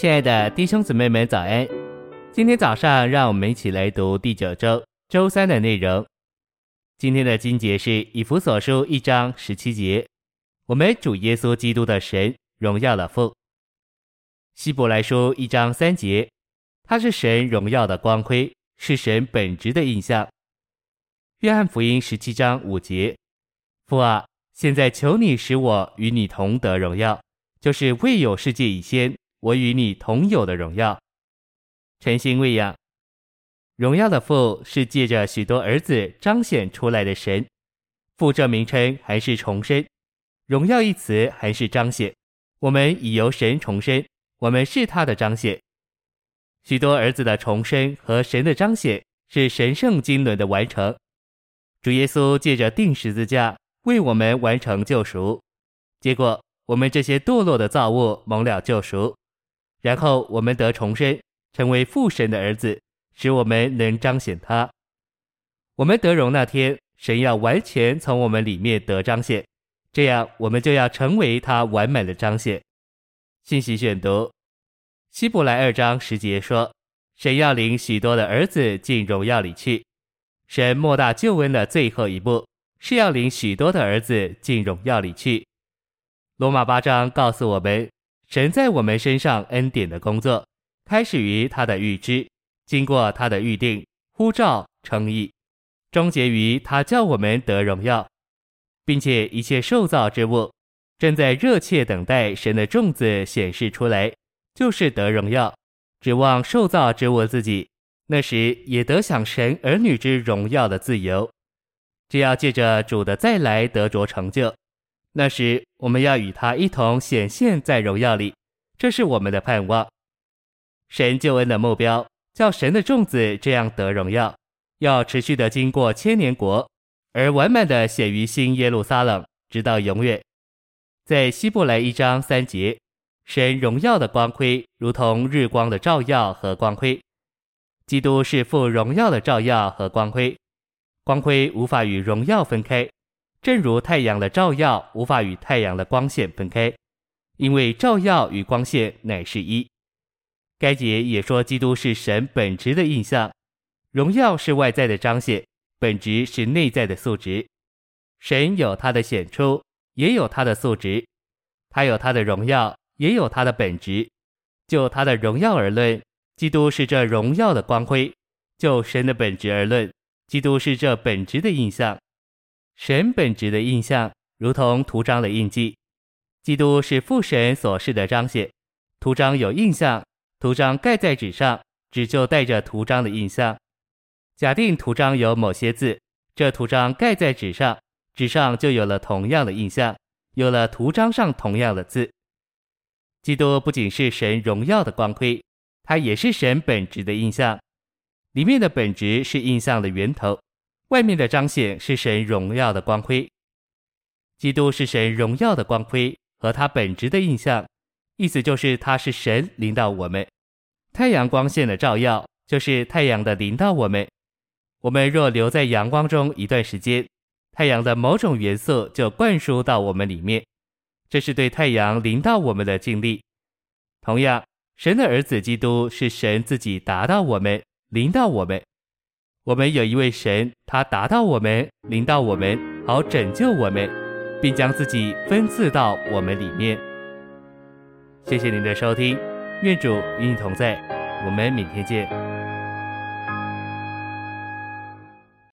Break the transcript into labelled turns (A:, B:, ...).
A: 亲爱的弟兄姊妹们，早安！今天早上，让我们一起来读第九周周三的内容。今天的经节是以弗所书一章十七节，我们主耶稣基督的神荣耀的父。希伯来书一章三节，他是神荣耀的光辉，是神本质的印象。约翰福音十七章五节，父啊，现在求你使我与你同得荣耀，就是未有世界以先。我与你同有的荣耀，诚心喂养。荣耀的父是借着许多儿子彰显出来的神。父这名称还是重生，荣耀一词还是彰显。我们已由神重生，我们是他的彰显。许多儿子的重生和神的彰显是神圣经纶的完成。主耶稣借着钉十字架为我们完成救赎，结果我们这些堕落的造物蒙了救赎。然后我们得重生，成为父神的儿子，使我们能彰显他。我们得荣那天，神要完全从我们里面得彰显，这样我们就要成为他完满的彰显。信息选读：希伯来二章十节说，神要领许多的儿子进荣耀里去。神莫大救恩的最后一步，是要领许多的儿子进荣耀里去。罗马八章告诉我们。神在我们身上恩典的工作，开始于他的预知，经过他的预定、呼召、称义，终结于他叫我们得荣耀，并且一切受造之物正在热切等待神的种子显示出来，就是得荣耀，指望受造之物自己，那时也得享神儿女之荣耀的自由，只要借着主的再来得着成就。那时，我们要与他一同显现在荣耀里，这是我们的盼望。神救恩的目标，叫神的众子这样得荣耀，要持续的经过千年国，而完满的显于新耶路撒冷，直到永远。在希伯来一章三节，神荣耀的光辉如同日光的照耀和光辉，基督是父荣耀的照耀和光辉，光辉无法与荣耀分开。正如太阳的照耀无法与太阳的光线分开，因为照耀与光线乃是一。该节也说，基督是神本质的印象，荣耀是外在的彰显，本质是内在的素质。神有他的显出，也有他的素质；他有他的荣耀，也有他的本质。就他的荣耀而论，基督是这荣耀的光辉；就神的本质而论，基督是这本质的印象。神本质的印象，如同图章的印记。基督是父神所示的彰显。图章有印象，图章盖在纸上，纸就带着图章的印象。假定图章有某些字，这图章盖在纸上，纸上就有了同样的印象，有了图章上同样的字。基督不仅是神荣耀的光辉，他也是神本质的印象。里面的本质是印象的源头。外面的彰显是神荣耀的光辉，基督是神荣耀的光辉和他本质的印象，意思就是他是神临到我们。太阳光线的照耀就是太阳的临到我们。我们若留在阳光中一段时间，太阳的某种元素就灌输到我们里面，这是对太阳临到我们的尽力。同样，神的儿子基督是神自己达到我们，临到我们。我们有一位神，他达到我们，临到我们，好拯救我们，并将自己分赐到我们里面。谢谢您的收听，愿主与你同在，我们明天见。